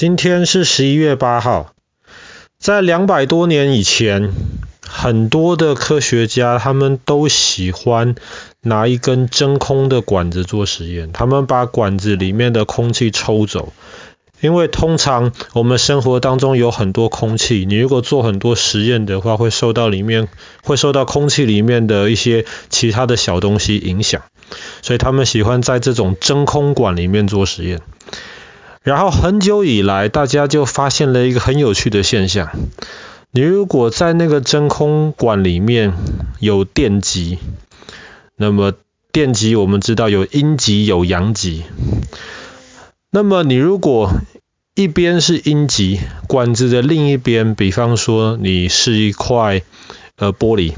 今天是十一月八号，在两百多年以前，很多的科学家他们都喜欢拿一根真空的管子做实验，他们把管子里面的空气抽走，因为通常我们生活当中有很多空气，你如果做很多实验的话，会受到里面会受到空气里面的一些其他的小东西影响，所以他们喜欢在这种真空管里面做实验。然后很久以来，大家就发现了一个很有趣的现象。你如果在那个真空管里面有电极，那么电极我们知道有阴极有阳极。那么你如果一边是阴极，管子的另一边，比方说你是一块呃玻璃，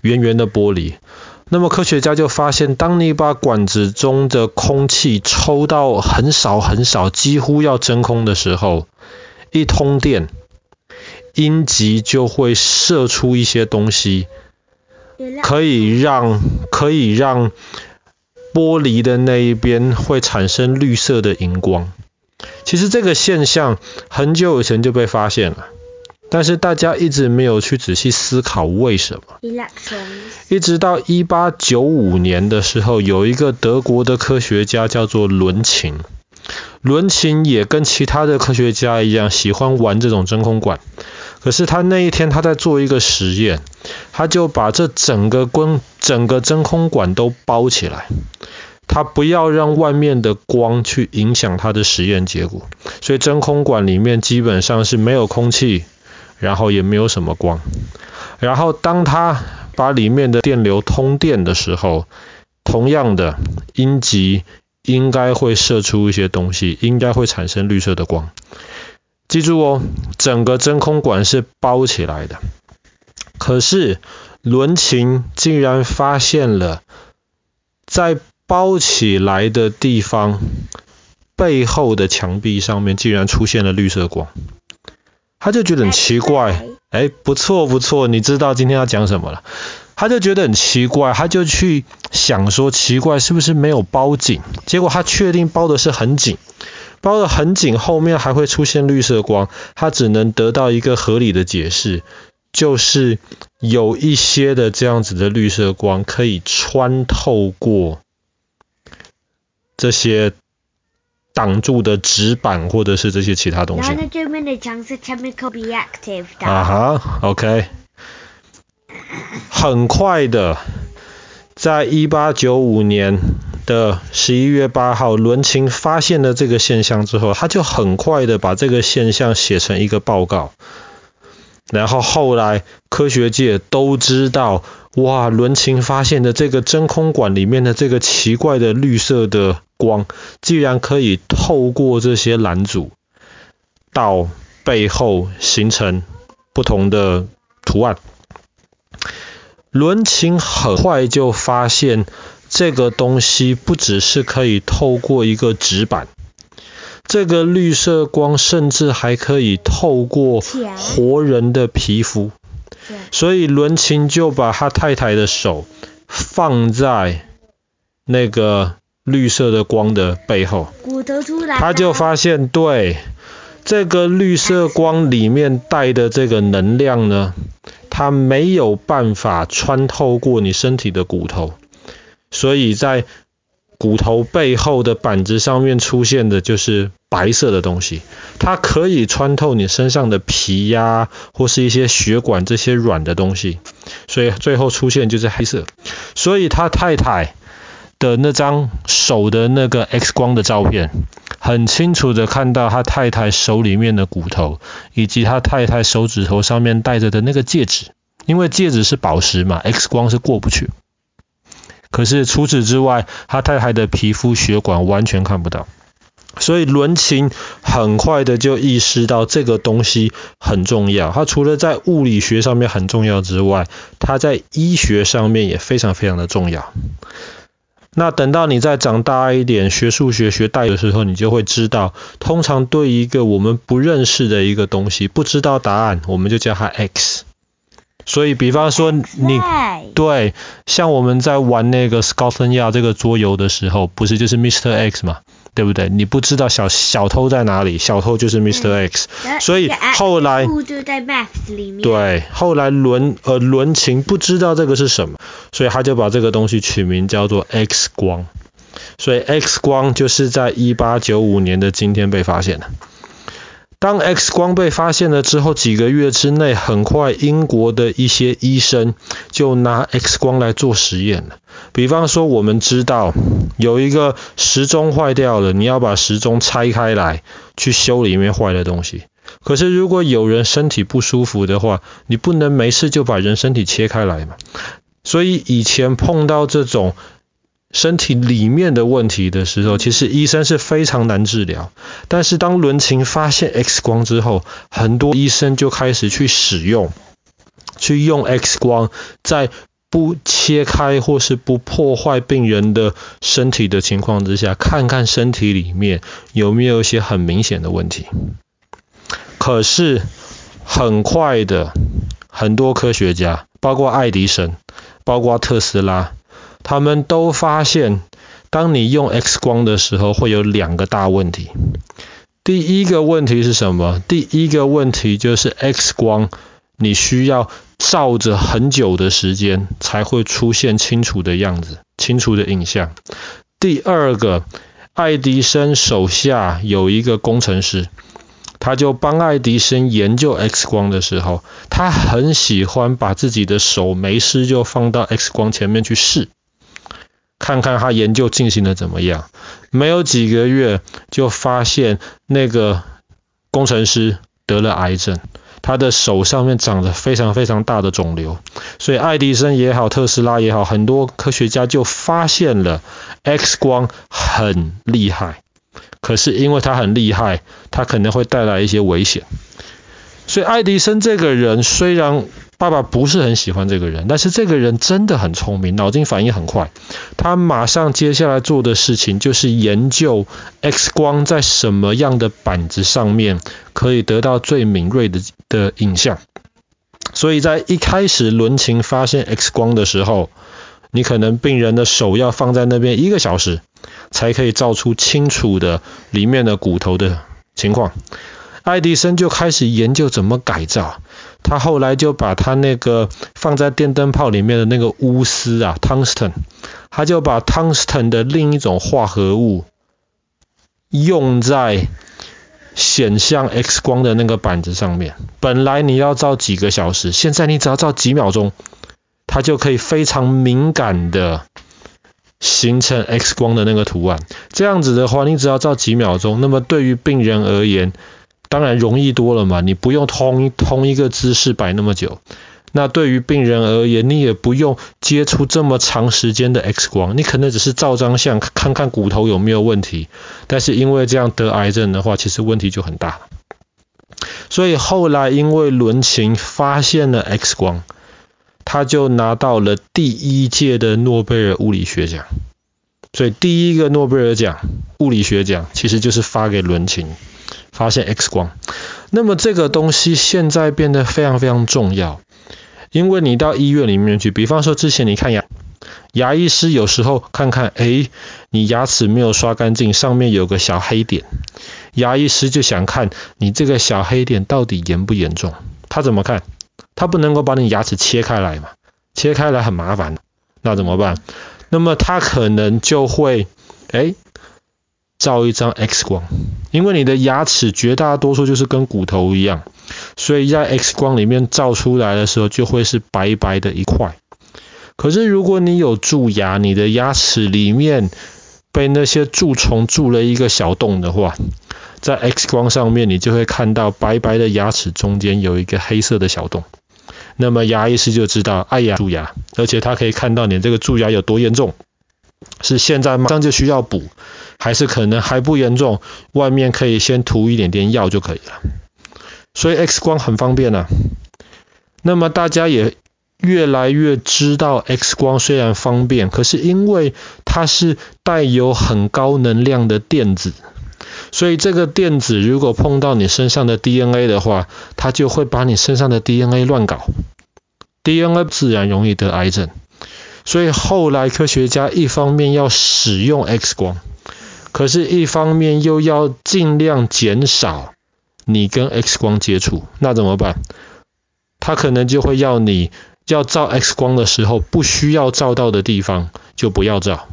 圆圆的玻璃。那么科学家就发现，当你把管子中的空气抽到很少很少，几乎要真空的时候，一通电，阴极就会射出一些东西，可以让可以让玻璃的那一边会产生绿色的荧光。其实这个现象很久以前就被发现了。但是大家一直没有去仔细思考为什么。一直到一八九五年的时候，有一个德国的科学家叫做伦琴。伦琴也跟其他的科学家一样，喜欢玩这种真空管。可是他那一天他在做一个实验，他就把这整个光整个真空管都包起来，他不要让外面的光去影响他的实验结果。所以真空管里面基本上是没有空气。然后也没有什么光，然后当他把里面的电流通电的时候，同样的阴极应该会射出一些东西，应该会产生绿色的光。记住哦，整个真空管是包起来的，可是伦琴竟然发现了，在包起来的地方背后的墙壁上面竟然出现了绿色光。他就觉得很奇怪，哎，不错不错，你知道今天要讲什么了？他就觉得很奇怪，他就去想说，奇怪是不是没有包紧？结果他确定包的是很紧，包的很紧，后面还会出现绿色光，他只能得到一个合理的解释，就是有一些的这样子的绿色光可以穿透过这些。挡住的纸板或者是这些其他东西。啊哈，OK。很快的，在一八九五年的十一月八号，伦琴发现了这个现象之后，他就很快的把这个现象写成一个报告。然后后来科学界都知道，哇，伦琴发现的这个真空管里面的这个奇怪的绿色的光，既然可以透过这些拦阻到背后形成不同的图案。伦琴很快就发现，这个东西不只是可以透过一个纸板。这个绿色光甚至还可以透过活人的皮肤，所以伦琴就把他太太的手放在那个绿色的光的背后，他就发现，对，这个绿色光里面带的这个能量呢，它没有办法穿透过你身体的骨头，所以在骨头背后的板子上面出现的就是白色的东西，它可以穿透你身上的皮呀，或是一些血管这些软的东西，所以最后出现就是黑色。所以他太太的那张手的那个 X 光的照片，很清楚的看到他太太手里面的骨头，以及他太太手指头上面戴着的那个戒指，因为戒指是宝石嘛，X 光是过不去。可是除此之外，他太太的皮肤血管完全看不到，所以伦琴很快的就意识到这个东西很重要。他除了在物理学上面很重要之外，他在医学上面也非常非常的重要。那等到你再长大一点，学数学学代的时候，你就会知道，通常对一个我们不认识的一个东西，不知道答案，我们就叫它 X。所以，比方说你对，像我们在玩那个 Scotland Yard 这个桌游的时候，不是就是 Mr. X 嘛？对不对？你不知道小小偷在哪里，小偷就是 Mr. X，嗯。所以后来就在 Maps 里面。对，后来伦呃伦琴不知道这个是什么，所以他就把这个东西取名叫做 X 光。所以 X 光就是在一八九五年的今天被发现的。当 X 光被发现了之后，几个月之内，很快英国的一些医生就拿 X 光来做实验了。比方说，我们知道有一个时钟坏掉了，你要把时钟拆开来去修里面坏的东西。可是如果有人身体不舒服的话，你不能没事就把人身体切开来嘛。所以以前碰到这种。身体里面的问题的时候，其实医生是非常难治疗。但是当伦琴发现 X 光之后，很多医生就开始去使用，去用 X 光，在不切开或是不破坏病人的身体的情况之下，看看身体里面有没有一些很明显的问题。可是很快的，很多科学家，包括爱迪生，包括特斯拉。他们都发现，当你用 X 光的时候，会有两个大问题。第一个问题是什么？第一个问题就是 X 光，你需要照着很久的时间才会出现清楚的样子、清楚的影像。第二个，爱迪生手下有一个工程师，他就帮爱迪生研究 X 光的时候，他很喜欢把自己的手没事就放到 X 光前面去试。看看他研究进行的怎么样，没有几个月就发现那个工程师得了癌症，他的手上面长着非常非常大的肿瘤，所以爱迪生也好，特斯拉也好，很多科学家就发现了 X 光很厉害，可是因为它很厉害，它可能会带来一些危险，所以爱迪生这个人虽然。爸爸不是很喜欢这个人，但是这个人真的很聪明，脑筋反应很快。他马上接下来做的事情就是研究 X 光在什么样的板子上面可以得到最敏锐的的影像。所以在一开始伦琴发现 X 光的时候，你可能病人的手要放在那边一个小时，才可以照出清楚的里面的骨头的情况。爱迪生就开始研究怎么改造。他后来就把他那个放在电灯泡里面的那个钨丝啊，tungsten，他就把 tungsten 的另一种化合物用在显像 X 光的那个板子上面。本来你要照几个小时，现在你只要照几秒钟，它就可以非常敏感的形成 X 光的那个图案。这样子的话，你只要照几秒钟，那么对于病人而言，当然容易多了嘛，你不用同同一个姿势摆那么久。那对于病人而言，你也不用接触这么长时间的 X 光，你可能只是照张相，看看骨头有没有问题。但是因为这样得癌症的话，其实问题就很大。所以后来因为伦琴发现了 X 光，他就拿到了第一届的诺贝尔物理学奖。所以第一个诺贝尔奖，物理学奖，其实就是发给伦琴。发现 X 光，那么这个东西现在变得非常非常重要，因为你到医院里面去，比方说之前你看牙，牙医师有时候看看，诶，你牙齿没有刷干净，上面有个小黑点，牙医师就想看你这个小黑点到底严不严重，他怎么看？他不能够把你牙齿切开来嘛，切开来很麻烦，那怎么办？那么他可能就会，诶。照一张 X 光，因为你的牙齿绝大多数就是跟骨头一样，所以在 X 光里面照出来的时候就会是白白的一块。可是如果你有蛀牙，你的牙齿里面被那些蛀虫蛀了一个小洞的话，在 X 光上面你就会看到白白的牙齿中间有一个黑色的小洞。那么牙医师就知道，哎呀，蛀牙，而且他可以看到你这个蛀牙有多严重，是现在马上就需要补。还是可能还不严重，外面可以先涂一点点药就可以了。所以 X 光很方便啊。那么大家也越来越知道 X 光虽然方便，可是因为它是带有很高能量的电子，所以这个电子如果碰到你身上的 DNA 的话，它就会把你身上的 DNA 乱搞，DNA 自然容易得癌症。所以后来科学家一方面要使用 X 光。可是，一方面又要尽量减少你跟 X 光接触，那怎么办？他可能就会要你要照 X 光的时候，不需要照到的地方就不要照，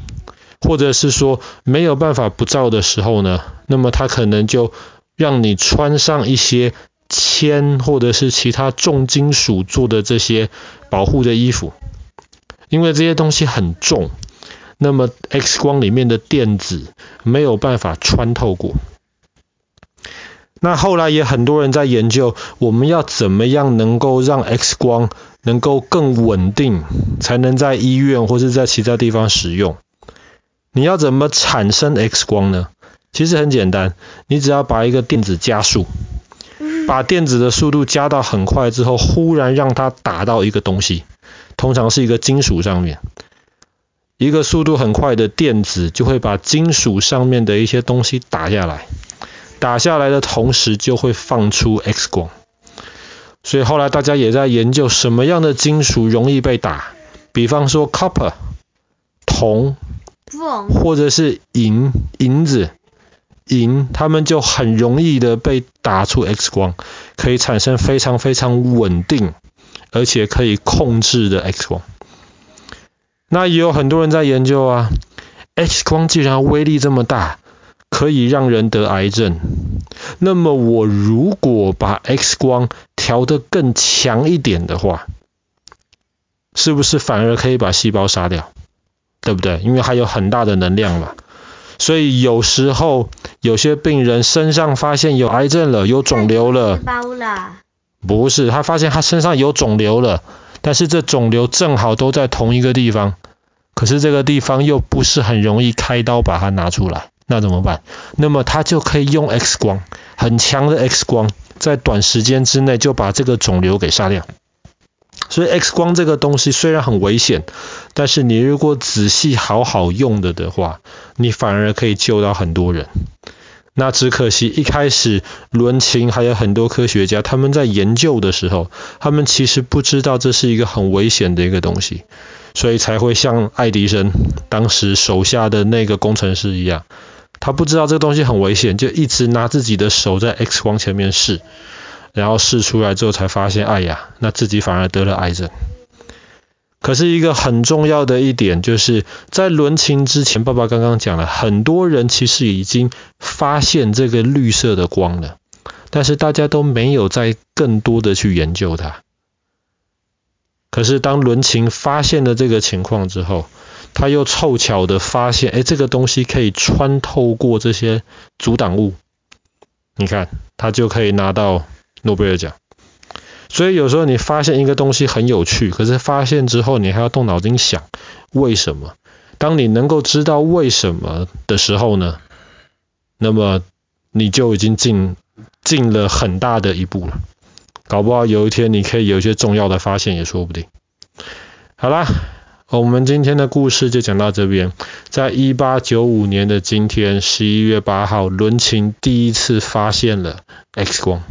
或者是说没有办法不照的时候呢，那么他可能就让你穿上一些铅或者是其他重金属做的这些保护的衣服，因为这些东西很重。那么 X 光里面的电子没有办法穿透过。那后来也很多人在研究，我们要怎么样能够让 X 光能够更稳定，才能在医院或是在其他地方使用。你要怎么产生 X 光呢？其实很简单，你只要把一个电子加速，把电子的速度加到很快之后，忽然让它打到一个东西，通常是一个金属上面。一个速度很快的电子就会把金属上面的一些东西打下来，打下来的同时就会放出 X 光。所以后来大家也在研究什么样的金属容易被打，比方说 copper 铜，或者是银银子银，它们就很容易的被打出 X 光，可以产生非常非常稳定而且可以控制的 X 光。那也有很多人在研究啊，X 光既然威力这么大，可以让人得癌症，那么我如果把 X 光调得更强一点的话，是不是反而可以把细胞杀掉？对不对？因为它有很大的能量嘛。所以有时候有些病人身上发现有癌症了，有肿瘤了，不是，他发现他身上有肿瘤了。但是这肿瘤正好都在同一个地方，可是这个地方又不是很容易开刀把它拿出来，那怎么办？那么他就可以用 X 光，很强的 X 光，在短时间之内就把这个肿瘤给杀掉。所以 X 光这个东西虽然很危险，但是你如果仔细好好用的的话，你反而可以救到很多人。那只可惜一开始伦琴还有很多科学家，他们在研究的时候，他们其实不知道这是一个很危险的一个东西，所以才会像爱迪生当时手下的那个工程师一样，他不知道这个东西很危险，就一直拿自己的手在 X 光前面试，然后试出来之后才发现，哎呀，那自己反而得了癌症。可是一个很重要的一点，就是在伦琴之前，爸爸刚刚讲了，很多人其实已经发现这个绿色的光了，但是大家都没有再更多的去研究它。可是当伦琴发现了这个情况之后，他又凑巧的发现，哎，这个东西可以穿透过这些阻挡物，你看，他就可以拿到诺贝尔奖。所以有时候你发现一个东西很有趣，可是发现之后你还要动脑筋想为什么。当你能够知道为什么的时候呢，那么你就已经进进了很大的一步了。搞不好有一天你可以有一些重要的发现也说不定。好啦，我们今天的故事就讲到这边。在一八九五年的今天，十一月八号，伦琴第一次发现了 X 光。